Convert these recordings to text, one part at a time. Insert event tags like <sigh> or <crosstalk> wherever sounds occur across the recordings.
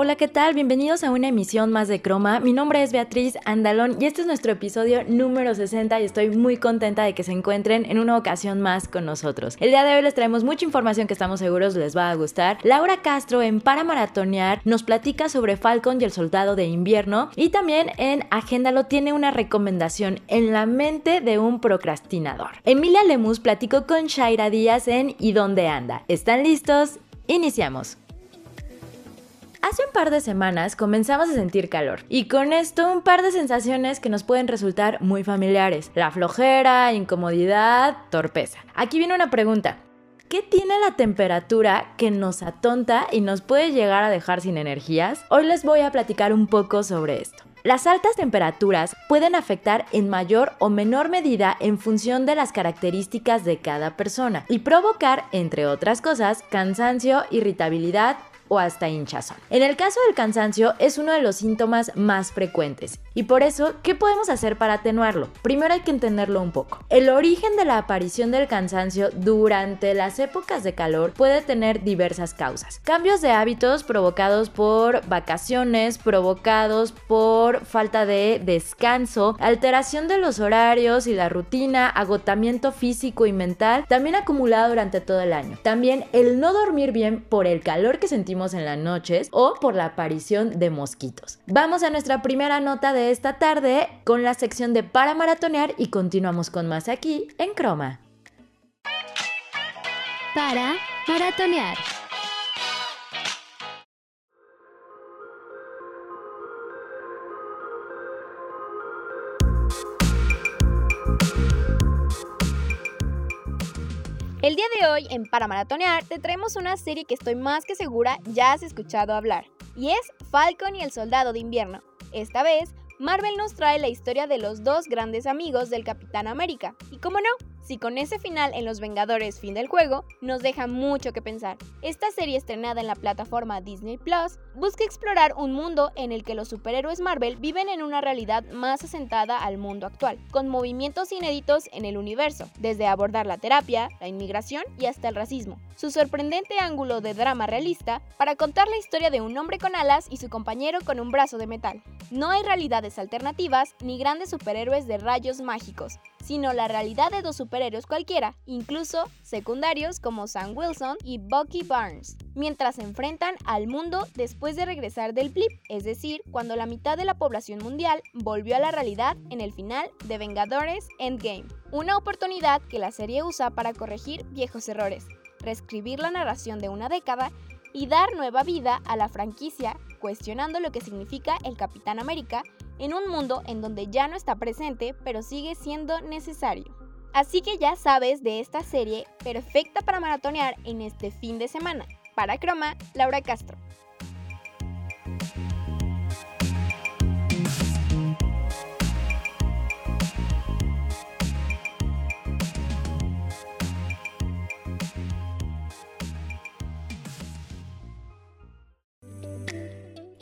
Hola, ¿qué tal? Bienvenidos a una emisión más de Croma. Mi nombre es Beatriz Andalón y este es nuestro episodio número 60 y estoy muy contenta de que se encuentren en una ocasión más con nosotros. El día de hoy les traemos mucha información que estamos seguros les va a gustar. Laura Castro en Para Maratonear nos platica sobre Falcon y el Soldado de Invierno y también en Agéndalo tiene una recomendación en la mente de un procrastinador. Emilia Lemus platicó con Shaira Díaz en ¿Y dónde anda? ¿Están listos? Iniciamos. Hace un par de semanas comenzamos a sentir calor y con esto un par de sensaciones que nos pueden resultar muy familiares. La flojera, incomodidad, torpeza. Aquí viene una pregunta. ¿Qué tiene la temperatura que nos atonta y nos puede llegar a dejar sin energías? Hoy les voy a platicar un poco sobre esto. Las altas temperaturas pueden afectar en mayor o menor medida en función de las características de cada persona y provocar, entre otras cosas, cansancio, irritabilidad, o hasta hinchazón. En el caso del cansancio es uno de los síntomas más frecuentes y por eso, ¿qué podemos hacer para atenuarlo? Primero hay que entenderlo un poco. El origen de la aparición del cansancio durante las épocas de calor puede tener diversas causas. Cambios de hábitos provocados por vacaciones, provocados por falta de descanso, alteración de los horarios y la rutina, agotamiento físico y mental, también acumulado durante todo el año. También el no dormir bien por el calor que sentimos en las noches o por la aparición de mosquitos. Vamos a nuestra primera nota de esta tarde con la sección de para maratonear y continuamos con más aquí en Croma. Para maratonear. El día de hoy, en Para Maratonear, te traemos una serie que estoy más que segura ya has escuchado hablar, y es Falcon y el Soldado de Invierno. Esta vez, Marvel nos trae la historia de los dos grandes amigos del Capitán América, y como no, si con ese final en Los Vengadores fin del juego, nos deja mucho que pensar. Esta serie estrenada en la plataforma Disney Plus busca explorar un mundo en el que los superhéroes Marvel viven en una realidad más asentada al mundo actual, con movimientos inéditos en el universo, desde abordar la terapia, la inmigración y hasta el racismo. Su sorprendente ángulo de drama realista para contar la historia de un hombre con alas y su compañero con un brazo de metal. No hay realidades alternativas ni grandes superhéroes de rayos mágicos, sino la realidad de dos superhéroes cualquiera, incluso secundarios como Sam Wilson y Bucky Barnes, mientras se enfrentan al mundo después de regresar del blip, es decir, cuando la mitad de la población mundial volvió a la realidad en el final de Vengadores Endgame. Una oportunidad que la serie usa para corregir viejos errores, reescribir la narración de una década y dar nueva vida a la franquicia, cuestionando lo que significa el Capitán América en un mundo en donde ya no está presente, pero sigue siendo necesario. Así que ya sabes de esta serie perfecta para maratonear en este fin de semana. Para Croma, Laura Castro.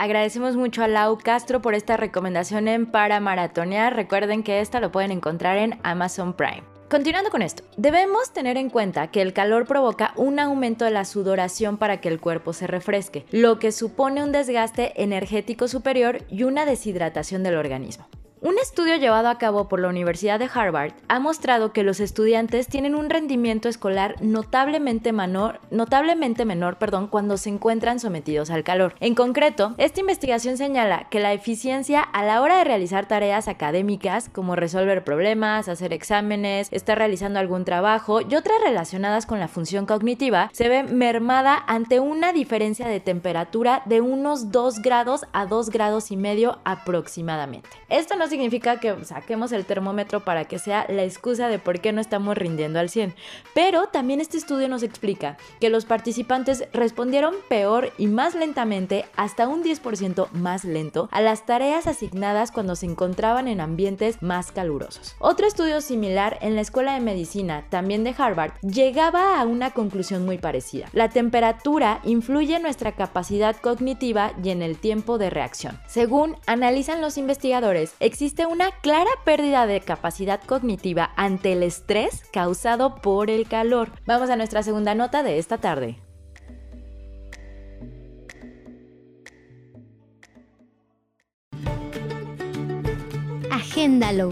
Agradecemos mucho a Lau Castro por esta recomendación en Para Maratonear. Recuerden que esta lo pueden encontrar en Amazon Prime. Continuando con esto, debemos tener en cuenta que el calor provoca un aumento de la sudoración para que el cuerpo se refresque, lo que supone un desgaste energético superior y una deshidratación del organismo. Un estudio llevado a cabo por la Universidad de Harvard ha mostrado que los estudiantes tienen un rendimiento escolar notablemente menor, notablemente menor perdón, cuando se encuentran sometidos al calor. En concreto, esta investigación señala que la eficiencia a la hora de realizar tareas académicas como resolver problemas, hacer exámenes, estar realizando algún trabajo y otras relacionadas con la función cognitiva se ve mermada ante una diferencia de temperatura de unos 2 grados a 2 grados y medio aproximadamente. Esto significa que saquemos el termómetro para que sea la excusa de por qué no estamos rindiendo al 100. Pero también este estudio nos explica que los participantes respondieron peor y más lentamente, hasta un 10% más lento, a las tareas asignadas cuando se encontraban en ambientes más calurosos. Otro estudio similar en la Escuela de Medicina, también de Harvard, llegaba a una conclusión muy parecida. La temperatura influye en nuestra capacidad cognitiva y en el tiempo de reacción. Según analizan los investigadores, existe una clara pérdida de capacidad cognitiva ante el estrés causado por el calor. Vamos a nuestra segunda nota de esta tarde. Agéndalo.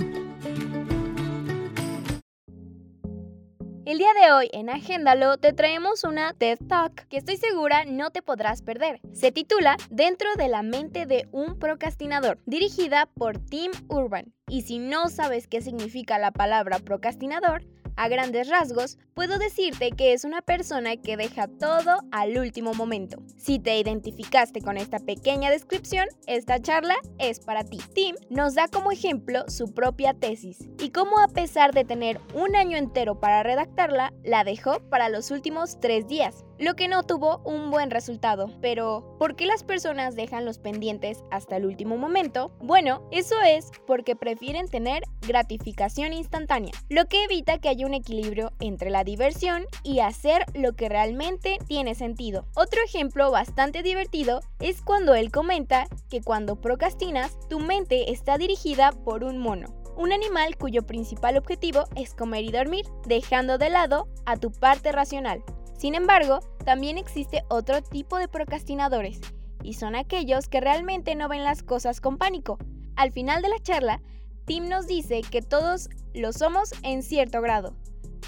El día de hoy en Agéndalo te traemos una TED Talk que estoy segura no te podrás perder. Se titula Dentro de la mente de un procrastinador, dirigida por Tim Urban. Y si no sabes qué significa la palabra procrastinador, a grandes rasgos, puedo decirte que es una persona que deja todo al último momento. Si te identificaste con esta pequeña descripción, esta charla es para ti. Tim nos da como ejemplo su propia tesis y cómo a pesar de tener un año entero para redactarla, la dejó para los últimos tres días lo que no tuvo un buen resultado. Pero, ¿por qué las personas dejan los pendientes hasta el último momento? Bueno, eso es porque prefieren tener gratificación instantánea, lo que evita que haya un equilibrio entre la diversión y hacer lo que realmente tiene sentido. Otro ejemplo bastante divertido es cuando él comenta que cuando procrastinas, tu mente está dirigida por un mono un animal cuyo principal objetivo es comer y dormir, dejando de lado a tu parte racional. Sin embargo, también existe otro tipo de procrastinadores, y son aquellos que realmente no ven las cosas con pánico. Al final de la charla, Tim nos dice que todos lo somos en cierto grado,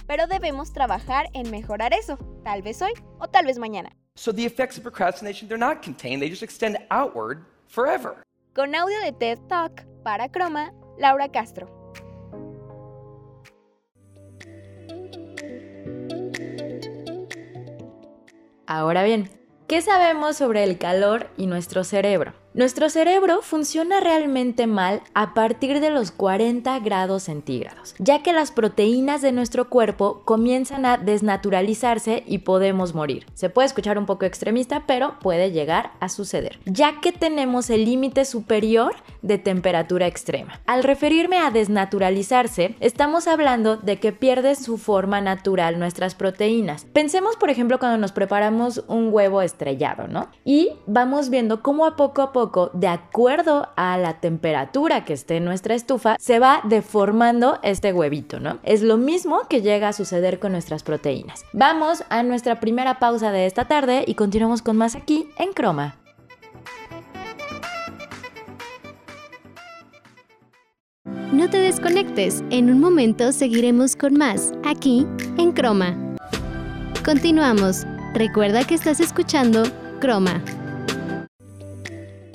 pero debemos trabajar en mejorar eso, tal vez hoy o tal vez mañana. So the effects of procrastination, they're not contained, they just extend outward forever. Con audio de TED Talk para Croma, Laura Castro. Ahora bien, ¿qué sabemos sobre el calor y nuestro cerebro? Nuestro cerebro funciona realmente mal a partir de los 40 grados centígrados, ya que las proteínas de nuestro cuerpo comienzan a desnaturalizarse y podemos morir. Se puede escuchar un poco extremista, pero puede llegar a suceder, ya que tenemos el límite superior de temperatura extrema. Al referirme a desnaturalizarse, estamos hablando de que pierden su forma natural nuestras proteínas. Pensemos, por ejemplo, cuando nos preparamos un huevo estrellado, ¿no? Y vamos viendo cómo a poco a poco de acuerdo a la temperatura que esté en nuestra estufa, se va deformando este huevito, ¿no? Es lo mismo que llega a suceder con nuestras proteínas. Vamos a nuestra primera pausa de esta tarde y continuamos con más aquí en Croma. No te desconectes, en un momento seguiremos con más, aquí en Croma. Continuamos. Recuerda que estás escuchando Croma.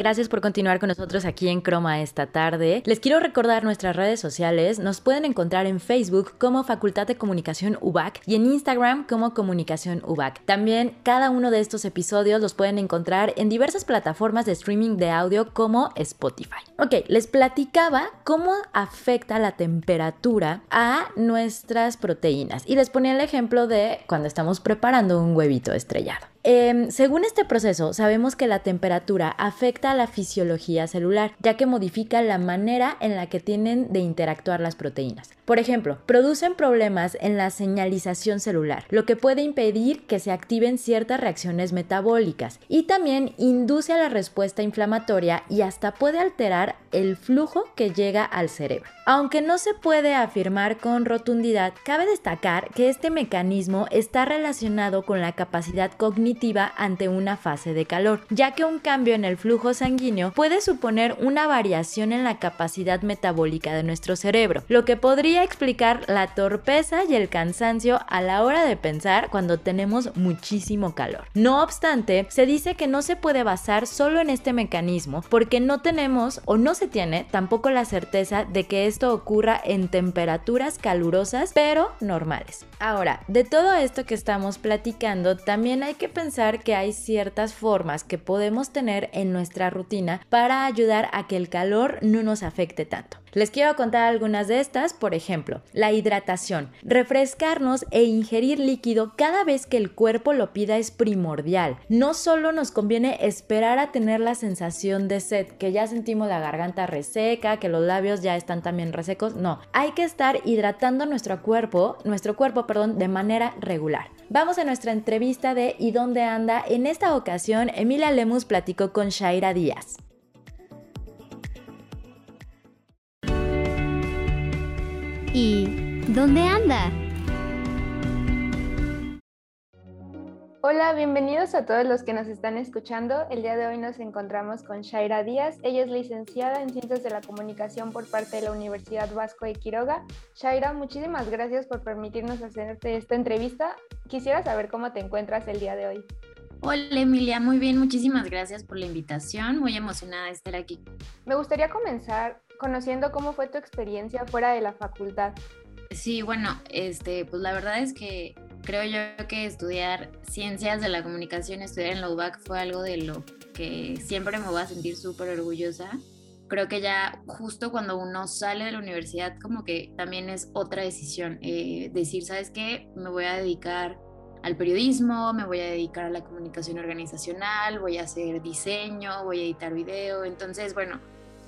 Gracias por continuar con nosotros aquí en Croma esta tarde. Les quiero recordar nuestras redes sociales. Nos pueden encontrar en Facebook como Facultad de Comunicación UBAC y en Instagram como Comunicación UBAC. También cada uno de estos episodios los pueden encontrar en diversas plataformas de streaming de audio como Spotify. Ok, les platicaba cómo afecta la temperatura a nuestras proteínas y les ponía el ejemplo de cuando estamos preparando un huevito estrellado. Em, según este proceso, sabemos que la temperatura afecta a la fisiología celular, ya que modifica la manera en la que tienen de interactuar las proteínas. Por ejemplo, producen problemas en la señalización celular, lo que puede impedir que se activen ciertas reacciones metabólicas y también induce a la respuesta inflamatoria y hasta puede alterar el flujo que llega al cerebro. Aunque no se puede afirmar con rotundidad, cabe destacar que este mecanismo está relacionado con la capacidad cognitiva ante una fase de calor, ya que un cambio en el flujo sanguíneo puede suponer una variación en la capacidad metabólica de nuestro cerebro, lo que podría explicar la torpeza y el cansancio a la hora de pensar cuando tenemos muchísimo calor. No obstante, se dice que no se puede basar solo en este mecanismo porque no tenemos o no se tiene tampoco la certeza de que esto ocurra en temperaturas calurosas pero normales. Ahora, de todo esto que estamos platicando, también hay que pensar pensar que hay ciertas formas que podemos tener en nuestra rutina para ayudar a que el calor no nos afecte tanto. Les quiero contar algunas de estas, por ejemplo, la hidratación. Refrescarnos e ingerir líquido cada vez que el cuerpo lo pida es primordial. No solo nos conviene esperar a tener la sensación de sed, que ya sentimos la garganta reseca, que los labios ya están también resecos, no, hay que estar hidratando nuestro cuerpo, nuestro cuerpo, perdón, de manera regular. Vamos a nuestra entrevista de ¿Y dónde anda? En esta ocasión, Emilia Lemus platicó con Shaira Díaz. ¿Y dónde anda? Hola, bienvenidos a todos los que nos están escuchando. El día de hoy nos encontramos con Shaira Díaz. Ella es licenciada en Ciencias de la Comunicación por parte de la Universidad Vasco de Quiroga. Shaira, muchísimas gracias por permitirnos hacerte esta entrevista. Quisiera saber cómo te encuentras el día de hoy. Hola Emilia, muy bien, muchísimas gracias por la invitación, muy emocionada de estar aquí. Me gustaría comenzar conociendo cómo fue tu experiencia fuera de la facultad. Sí, bueno, este, pues la verdad es que creo yo que estudiar ciencias de la comunicación, estudiar en la fue algo de lo que siempre me voy a sentir súper orgullosa. Creo que ya justo cuando uno sale de la universidad como que también es otra decisión, eh, decir, ¿sabes qué? Me voy a dedicar al periodismo, me voy a dedicar a la comunicación organizacional, voy a hacer diseño, voy a editar video, entonces bueno,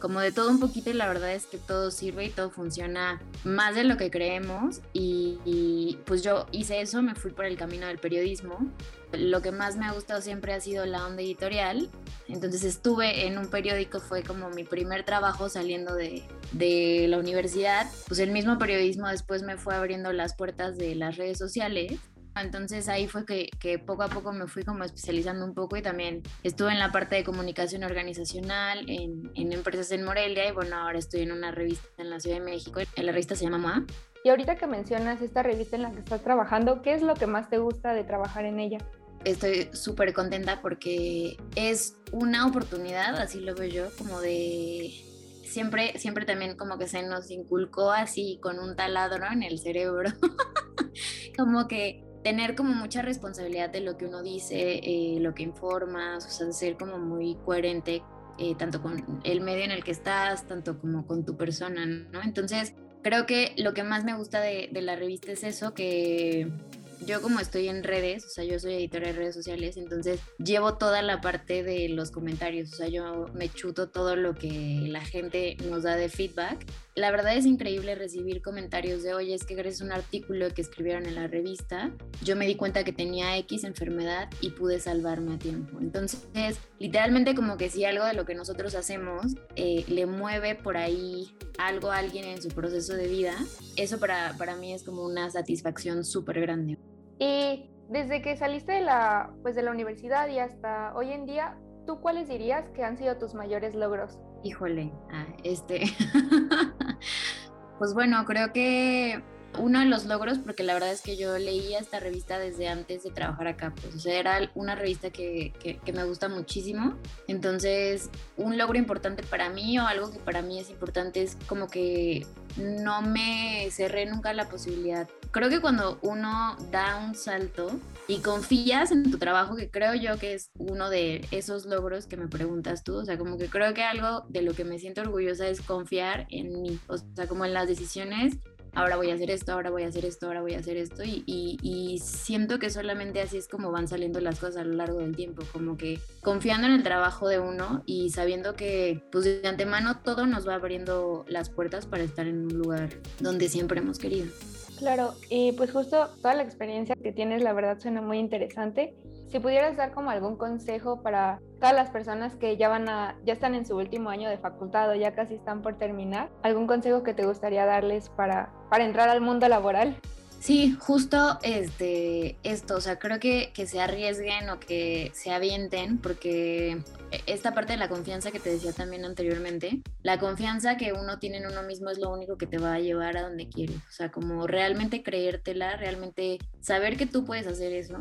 como de todo un poquito y la verdad es que todo sirve y todo funciona más de lo que creemos y, pues yo hice eso, me fui por el camino del periodismo. Lo que más me ha gustado siempre ha sido la onda editorial, entonces estuve en un periódico, fue como mi primer trabajo saliendo de, de la universidad, pues el mismo periodismo después me fue abriendo las puertas de las redes sociales entonces ahí fue que, poco a poco me fui como especializando un poco y también estuve en la parte de comunicación organizacional en, empresas en Morelia y bueno, ahora estoy en una revista en la Ciudad de México. La revista se llama MOA. Y ahorita que mencionas esta revista en la que estás trabajando, ¿qué es lo que más te gusta de trabajar en ella? Estoy súper contenta porque es una oportunidad, así lo veo yo, como de siempre, siempre también como que se nos inculcó así con un taladro en el cerebro, <laughs> como que tener como mucha responsabilidad de lo que uno dice, eh, lo que informas, o sea, ser como muy coherente eh, tanto con el medio en el que estás, tanto como con tu persona, ¿no? Entonces, creo que lo que más me gusta de, de la revista es eso, que yo como estoy en redes, o sea, yo soy editora de redes sociales, entonces llevo toda la parte de los comentarios, o sea, yo me chuto todo lo que la gente nos da de feedback. La verdad es increíble recibir comentarios de, oye, es que a un artículo que escribieron en la revista, yo me di cuenta que tenía X enfermedad y pude salvarme a tiempo. Entonces, literalmente como que si algo de lo que nosotros hacemos eh, le mueve por ahí algo a alguien en su proceso de vida, eso para, para mí es como una satisfacción súper grande. Y desde que saliste de la, pues de la universidad y hasta hoy en día, ¿tú cuáles dirías que han sido tus mayores logros? Híjole, ah, este. <laughs> pues bueno, creo que uno de los logros, porque la verdad es que yo leía esta revista desde antes de trabajar acá, pues, o sea, era una revista que, que, me gusta muchísimo. Entonces, un logro importante para mí o algo que para mí es importante es como que no me cerré nunca la posibilidad. Creo que cuando uno da un salto y confías en tu trabajo, que creo yo que es uno de esos logros que me preguntas tú, o sea, como que creo que algo de lo que me siento orgullosa es confiar en mí, o sea, como en las decisiones ahora voy a hacer esto, ahora voy a hacer esto, ahora voy a hacer esto y, y, siento que solamente así es como van saliendo las cosas a lo largo del tiempo, como que confiando en el trabajo de uno y sabiendo que pues de antemano todo nos va abriendo las puertas para estar en un lugar donde siempre hemos querido. Claro, y pues justo toda la experiencia que tienes la verdad suena muy interesante si pudieras dar como algún consejo para todas las personas que ya van a, ya están en su último año de facultad o ya casi están por terminar, algún consejo que te gustaría darles para, para entrar al mundo laboral. Sí, justo este, esto, o sea, creo que, que se arriesguen o que se avienten, porque esta parte de la confianza que te decía también anteriormente, la confianza que uno tiene en uno mismo es lo único que te va a llevar a donde quieres, o sea, como realmente creértela, realmente saber que tú puedes hacer eso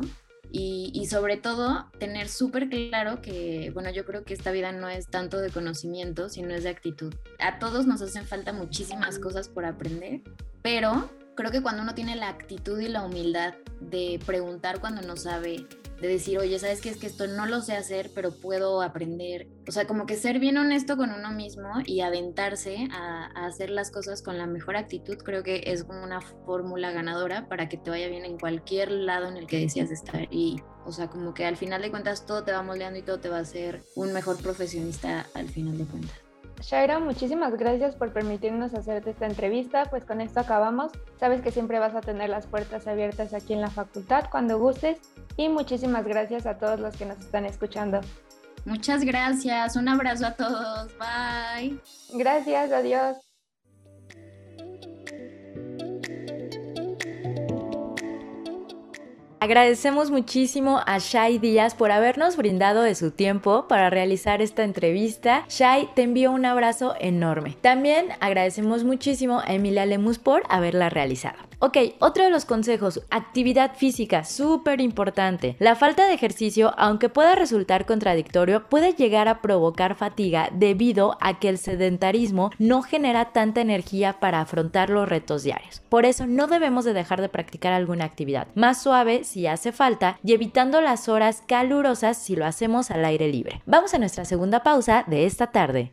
y, sobre todo tener súper claro que, bueno, yo creo que esta vida no es tanto de conocimiento, sino es de actitud. A todos nos hacen falta muchísimas cosas por aprender, pero creo que cuando uno tiene la actitud y la humildad de preguntar cuando no sabe, de decir, oye, ¿sabes qué? Es que esto no lo sé hacer, pero puedo aprender. O sea, como que ser bien honesto con uno mismo y aventarse a, hacer las cosas con la mejor actitud, creo que es como una fórmula ganadora para que te vaya bien en cualquier lado en el que deseas estar. Y, o sea, como que al final de cuentas todo te va moldeando y todo te va a hacer un mejor profesionista al final de cuentas. Shaira, muchísimas gracias por permitirnos hacerte esta entrevista. Pues con esto acabamos. Sabes que siempre vas a tener las puertas abiertas aquí en la facultad cuando gustes. Y muchísimas gracias a todos los que nos están escuchando. Muchas gracias. Un abrazo a todos. Bye. Gracias. Adiós. Agradecemos muchísimo a Shai Díaz por habernos brindado de su tiempo para realizar esta entrevista. Shai, te envío un abrazo enorme. También agradecemos muchísimo a Emilia Lemus por haberla realizado. Ok, otro de los consejos, actividad física, súper importante. La falta de ejercicio, aunque pueda resultar contradictorio, puede llegar a provocar fatiga debido a que el sedentarismo no genera tanta energía para afrontar los retos diarios. Por eso no debemos de dejar de practicar alguna actividad más suave si hace falta y evitando las horas calurosas si lo hacemos al aire libre. Vamos a nuestra segunda pausa de esta tarde.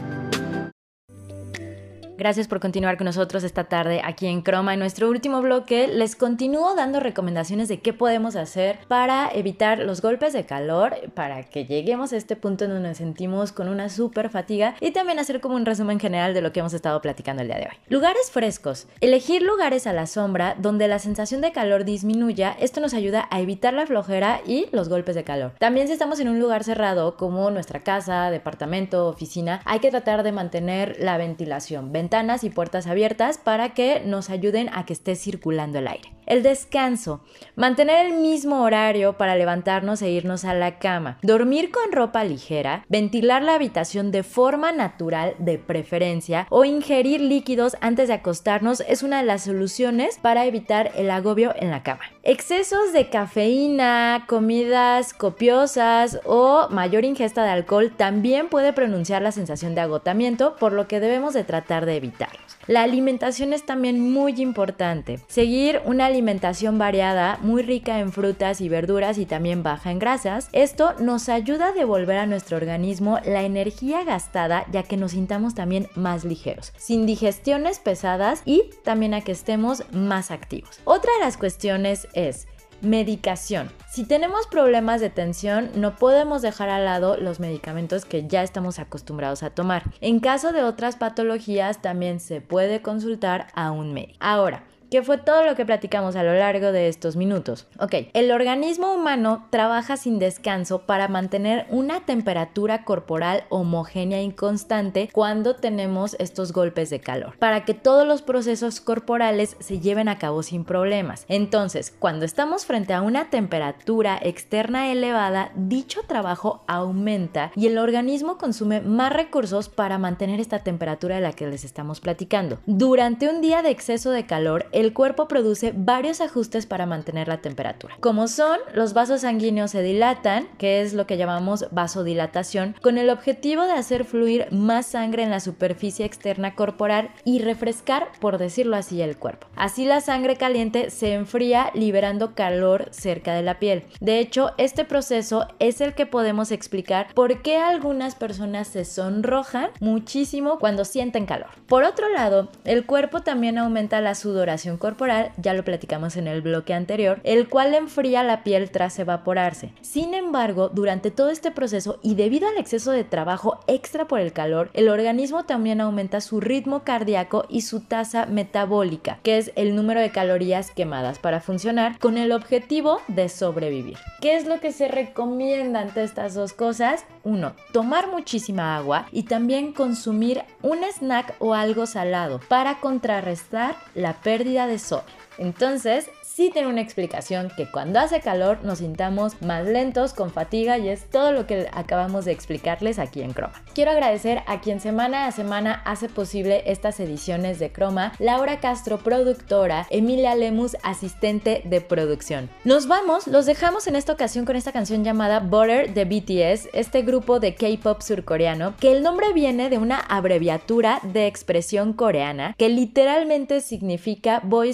Gracias por continuar con nosotros esta tarde aquí en Croma. En nuestro último bloque les continúo dando recomendaciones de qué podemos hacer para evitar los golpes de calor, para que lleguemos a este punto en donde nos sentimos con una super fatiga y también hacer como un resumen general de lo que hemos estado platicando el día de hoy. Lugares frescos. Elegir lugares a la sombra donde la sensación de calor disminuya. Esto nos ayuda a evitar la flojera y los golpes de calor. También si estamos en un lugar cerrado como nuestra casa, departamento, oficina, hay que tratar de mantener la ventilación ventanas y puertas abiertas para que nos ayuden a que esté circulando el aire. El descanso. Mantener el mismo horario para levantarnos e irnos a la cama. Dormir con ropa ligera. Ventilar la habitación de forma natural de preferencia. O ingerir líquidos antes de acostarnos es una de las soluciones para evitar el agobio en la cama. Excesos de cafeína, comidas copiosas o mayor ingesta de alcohol también puede pronunciar la sensación de agotamiento, por lo que debemos de tratar de evitarlos. La alimentación es también muy importante. Seguir una alimentación variada, muy rica en frutas y verduras y también baja en grasas, esto nos ayuda a devolver a nuestro organismo la energía gastada ya que nos sintamos también más ligeros, sin digestiones pesadas y también a que estemos más activos. Otra de las cuestiones es Medicación. Si tenemos problemas de tensión, no podemos dejar al lado los medicamentos que ya estamos acostumbrados a tomar. En caso de otras patologías, también se puede consultar a un médico. Ahora, que fue todo lo que platicamos a lo largo de estos minutos. Ok, el organismo humano trabaja sin descanso para mantener una temperatura corporal homogénea y constante cuando tenemos estos golpes de calor, para que todos los procesos corporales se lleven a cabo sin problemas. Entonces, cuando estamos frente a una temperatura externa elevada, dicho trabajo aumenta y el organismo consume más recursos para mantener esta temperatura de la que les estamos platicando. Durante un día de exceso de calor, cuerpo produce varios ajustes para mantener la temperatura, como son los vasos sanguíneos se dilatan, que es lo que llamamos vasodilatación, con el objetivo de hacer fluir más sangre en la superficie externa corporal y refrescar, por decirlo así, el cuerpo. Así la sangre caliente se enfría liberando calor cerca de la piel. De hecho, este proceso es el que podemos explicar por qué algunas personas se sonrojan muchísimo cuando sienten calor. Por otro lado, el cuerpo también aumenta la sudoración corporal, ya lo platicamos en el bloque anterior, el cual enfría la piel tras evaporarse. Sin embargo, durante todo este proceso y debido al exceso de trabajo extra por el calor, el organismo también aumenta su ritmo cardíaco y su tasa metabólica, que es el número de calorías quemadas para funcionar con el objetivo de sobrevivir. ¿Qué es lo que se recomienda ante estas dos cosas? Uno, tomar muchísima agua y también consumir un snack o algo salado para contrarrestar la pérdida de sodio. Entonces, sí tiene una explicación que cuando hace calor nos sintamos más lentos, con fatiga y es todo lo que acabamos de explicarles aquí en Croma. Quiero agradecer a quien semana a semana hace posible estas ediciones de Croma, Laura Castro, productora, Emilia Lemus, asistente de producción. Nos vamos, los dejamos en esta ocasión con esta canción llamada Butter de BTS, este grupo de K-pop surcoreano, que el nombre viene de una abreviatura de expresión coreana que literalmente significa Boy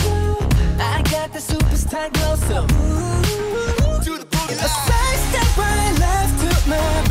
I got the superstar glow, so ooh, do the boogie. A side step right left to my